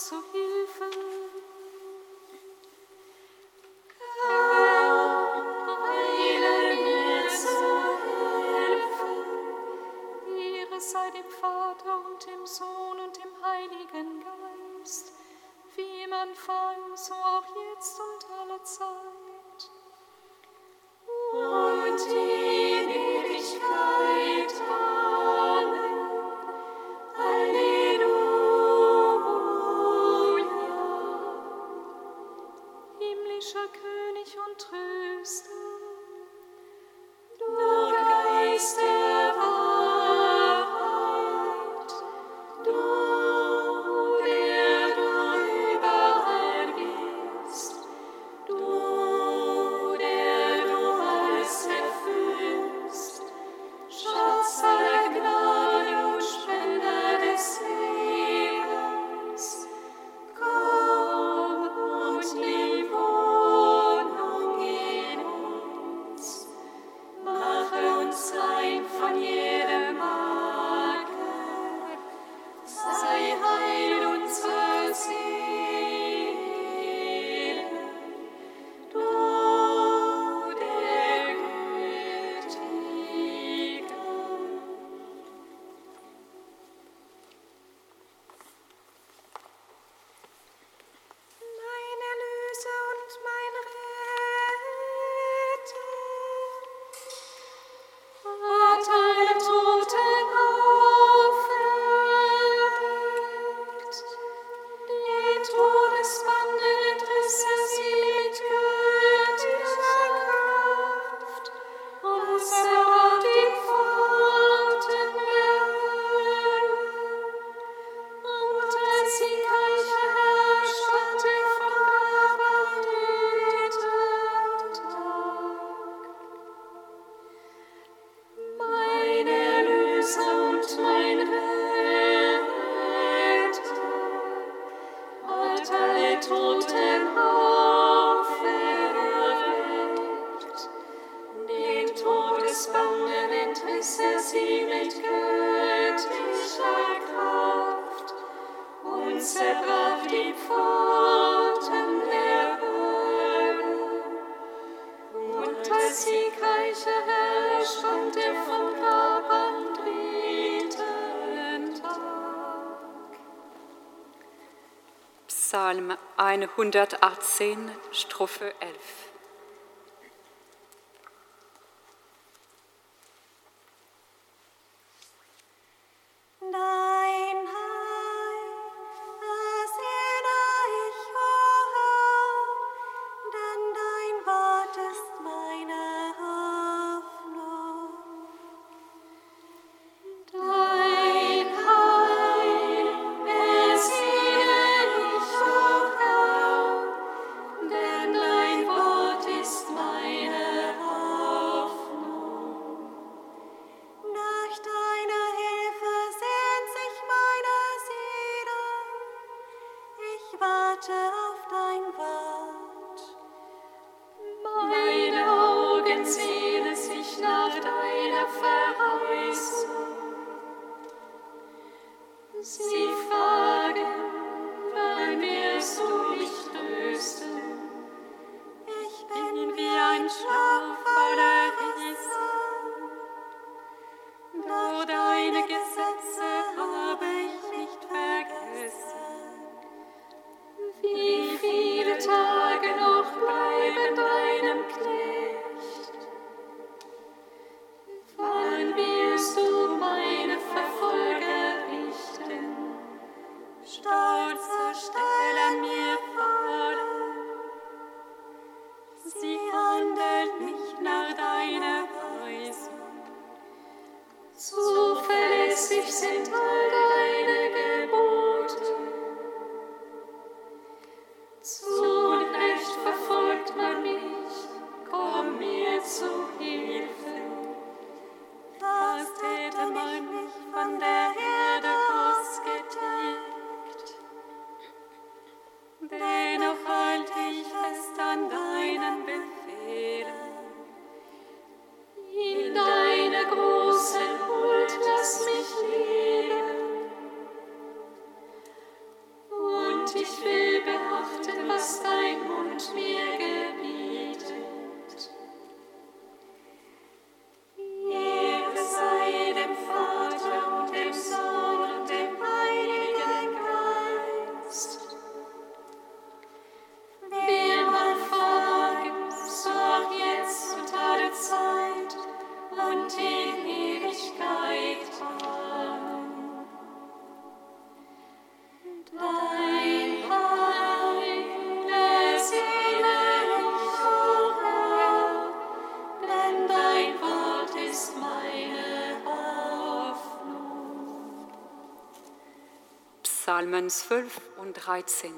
zu Psalm 118, Strophe 11. Römer 12 und 13.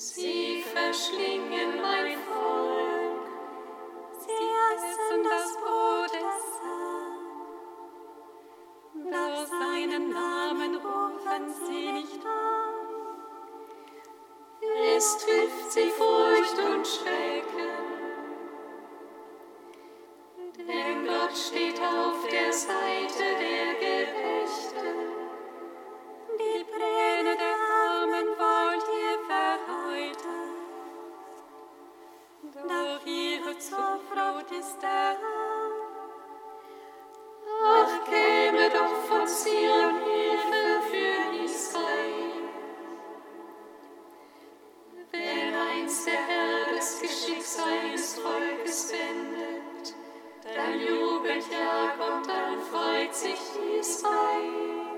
Sie verschlingen mein Volk, sie essen das Brot des Herrn. Doch seinen Namen rufen sie nicht an. Es trifft sie Furcht und Schrecken. uns der Herr das Geschick seines Volkes wendet. Dein Jugendjahr kommt, dann freut sich Israel.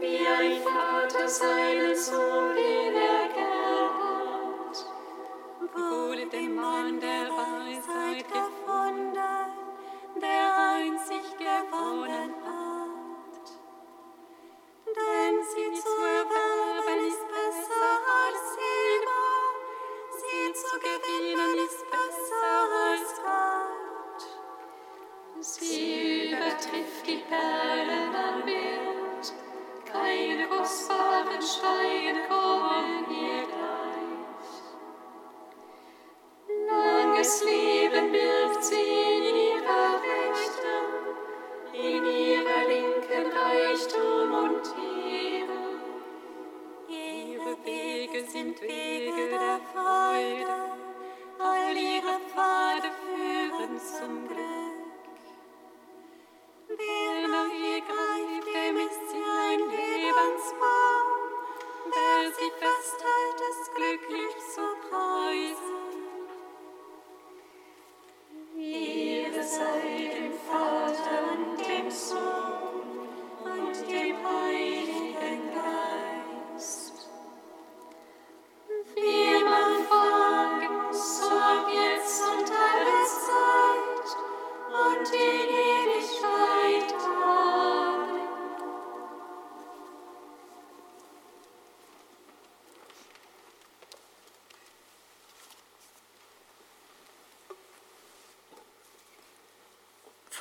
wie ein Vater seinen Sohn, den wurde dem Mann der Weisheit gefunden, der einzig gewonnen hat. Denn sie zu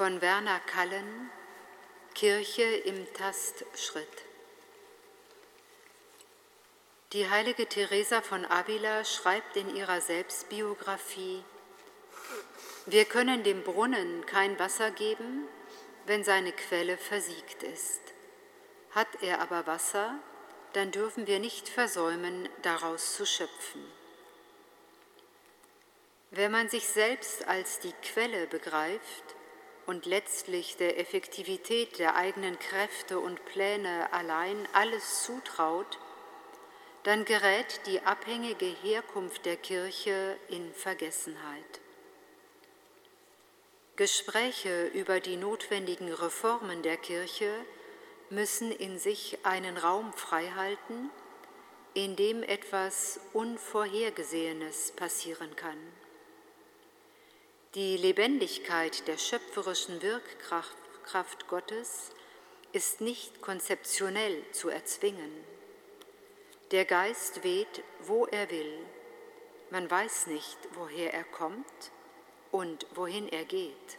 Werner Kallen Kirche im Tastschritt. Die heilige Teresa von Avila schreibt in ihrer Selbstbiografie, wir können dem Brunnen kein Wasser geben, wenn seine Quelle versiegt ist. Hat er aber Wasser, dann dürfen wir nicht versäumen, daraus zu schöpfen. Wenn man sich selbst als die Quelle begreift, und letztlich der Effektivität der eigenen Kräfte und Pläne allein alles zutraut, dann gerät die abhängige Herkunft der Kirche in Vergessenheit. Gespräche über die notwendigen Reformen der Kirche müssen in sich einen Raum freihalten, in dem etwas Unvorhergesehenes passieren kann. Die Lebendigkeit der schöpferischen Wirkkraft Gottes ist nicht konzeptionell zu erzwingen. Der Geist weht, wo er will. Man weiß nicht, woher er kommt und wohin er geht.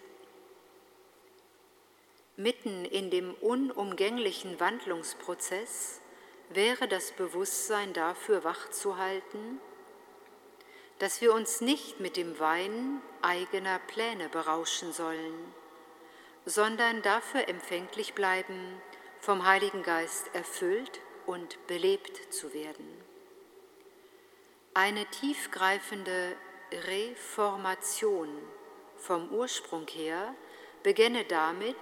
Mitten in dem unumgänglichen Wandlungsprozess wäre das Bewusstsein dafür wachzuhalten, dass wir uns nicht mit dem Wein eigener Pläne berauschen sollen, sondern dafür empfänglich bleiben, vom Heiligen Geist erfüllt und belebt zu werden. Eine tiefgreifende Reformation vom Ursprung her beginne damit,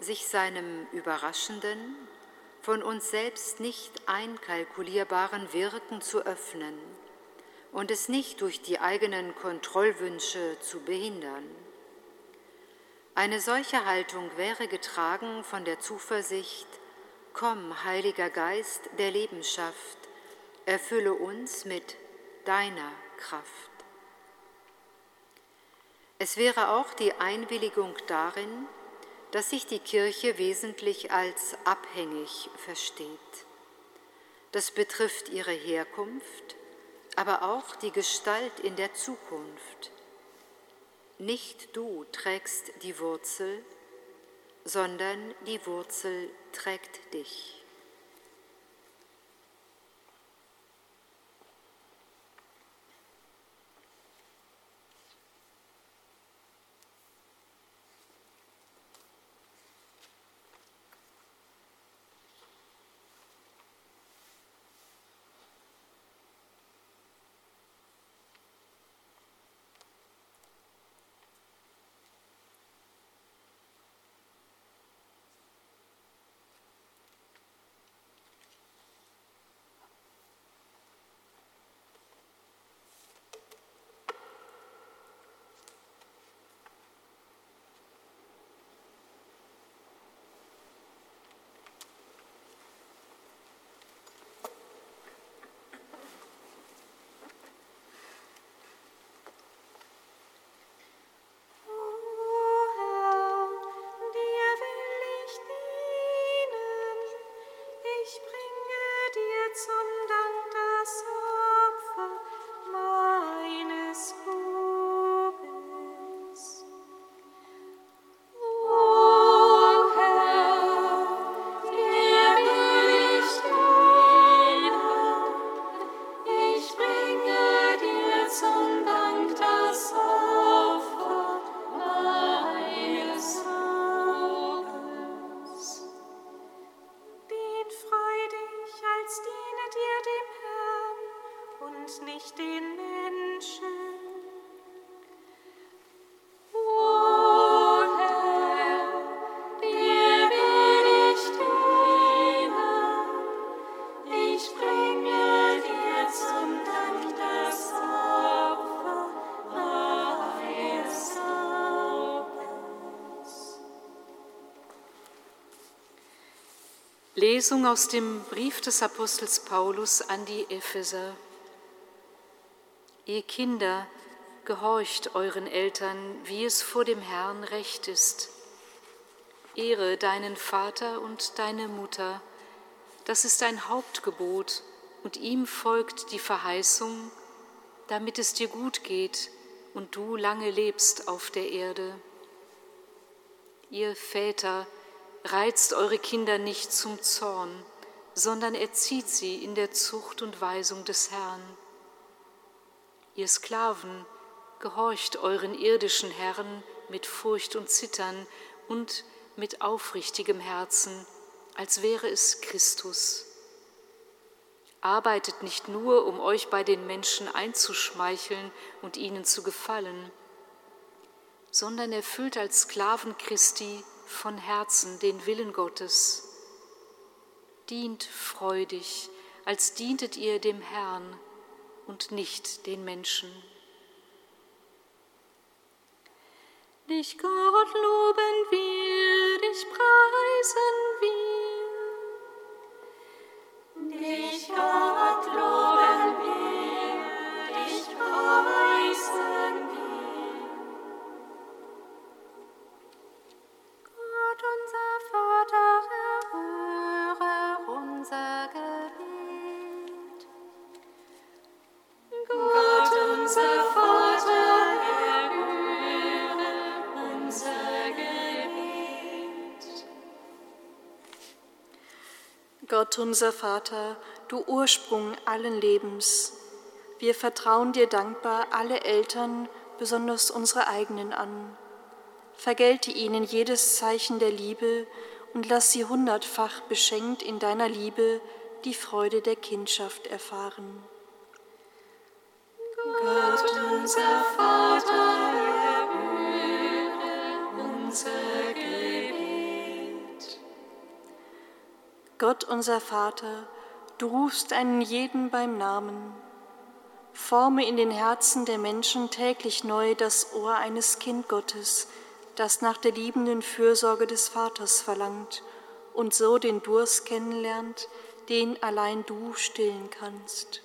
sich seinem überraschenden, von uns selbst nicht einkalkulierbaren Wirken zu öffnen und es nicht durch die eigenen Kontrollwünsche zu behindern. Eine solche Haltung wäre getragen von der Zuversicht, Komm, Heiliger Geist der Lebensschaft, erfülle uns mit deiner Kraft. Es wäre auch die Einwilligung darin, dass sich die Kirche wesentlich als abhängig versteht. Das betrifft ihre Herkunft, aber auch die Gestalt in der Zukunft. Nicht du trägst die Wurzel, sondern die Wurzel trägt dich. Lesung aus dem Brief des Apostels Paulus an die Epheser. Ihr Kinder, gehorcht euren Eltern, wie es vor dem Herrn recht ist. Ehre deinen Vater und deine Mutter, das ist ein Hauptgebot, und ihm folgt die Verheißung, damit es dir gut geht und du lange lebst auf der Erde. Ihr Väter, reizt eure Kinder nicht zum Zorn, sondern erzieht sie in der Zucht und Weisung des Herrn. Ihr Sklaven, gehorcht euren irdischen Herren mit Furcht und Zittern und mit aufrichtigem Herzen, als wäre es Christus. Arbeitet nicht nur, um euch bei den Menschen einzuschmeicheln und ihnen zu gefallen, sondern erfüllt als Sklaven Christi von Herzen den Willen Gottes. Dient freudig, als dientet ihr dem Herrn und nicht den Menschen. Dich Gott loben wir, dich preisen wir. Dich Gott loben wir, dich preisen Gott unser Vater, du Ursprung allen Lebens, wir vertrauen dir dankbar alle Eltern, besonders unsere eigenen an. Vergelte ihnen jedes Zeichen der Liebe und lass sie hundertfach beschenkt in deiner Liebe die Freude der Kindschaft erfahren. Gott unser Vater, erhöre unser Gebet. Gott unser Vater, du rufst einen jeden beim Namen. Forme in den Herzen der Menschen täglich neu das Ohr eines Kindgottes, das nach der liebenden Fürsorge des Vaters verlangt und so den Durst kennenlernt, den allein du stillen kannst.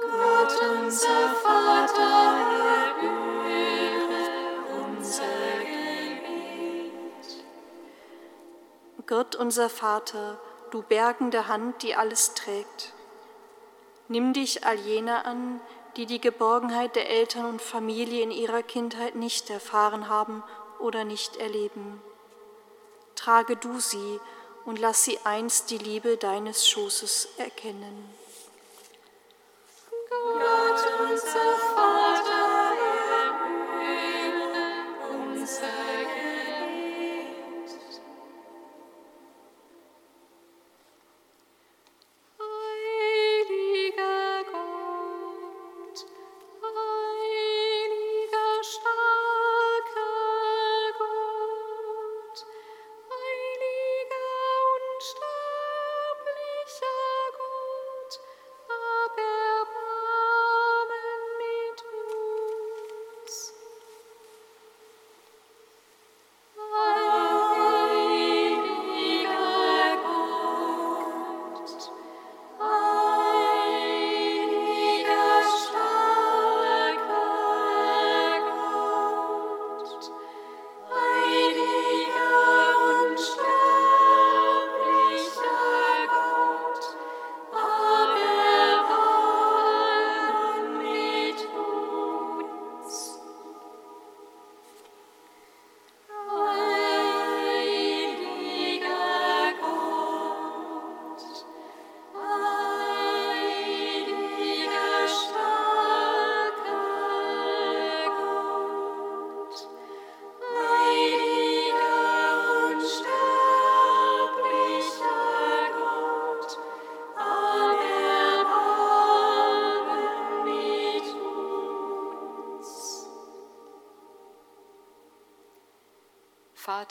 Gott unser Vater, erhöre unser Gebet. Gott unser Vater, du bergende Hand, die alles trägt. Nimm dich all jener an, die die Geborgenheit der Eltern und Familie in ihrer Kindheit nicht erfahren haben oder nicht erleben. Trage du sie und lass sie einst die Liebe deines Schoßes erkennen. Gott unser Vater,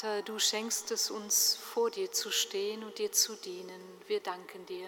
Vater, du schenkst es uns, vor dir zu stehen und dir zu dienen. Wir danken dir.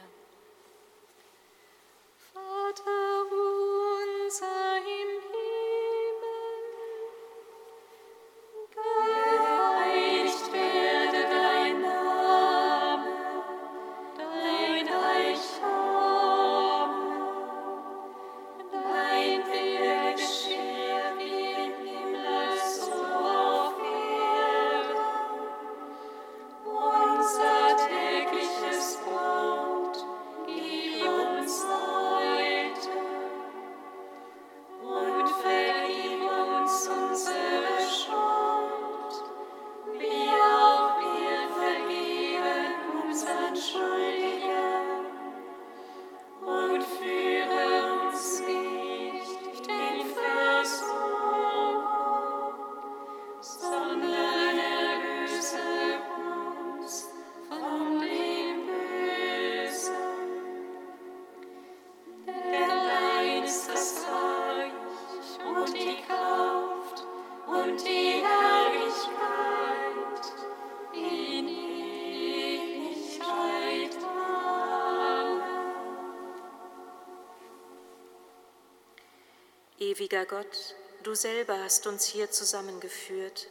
Ewiger Gott, du selber hast uns hier zusammengeführt.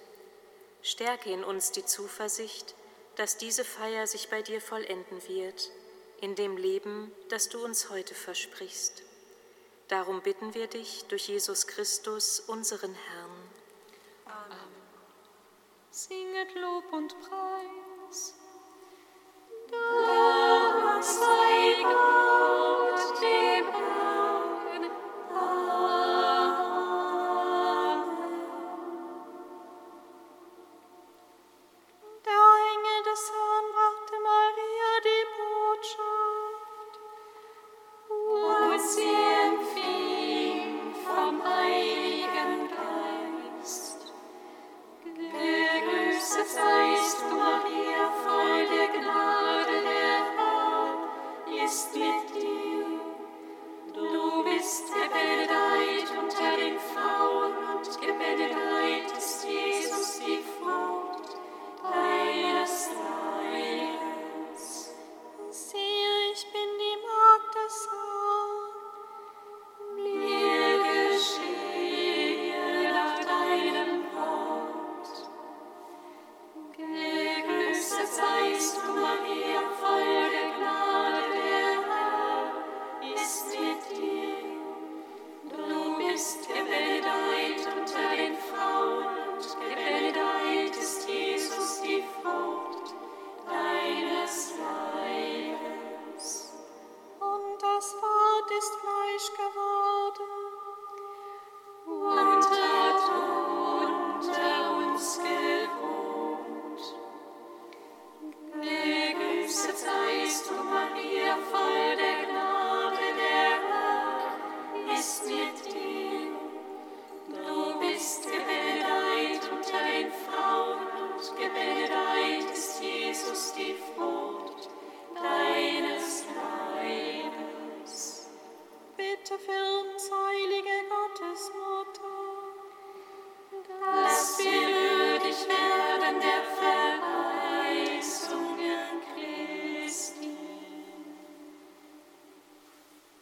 Stärke in uns die Zuversicht, dass diese Feier sich bei dir vollenden wird, in dem Leben, das du uns heute versprichst. Darum bitten wir dich durch Jesus Christus, unseren Herrn. singet Lob und Preis. Dank sei Gott, Almighty.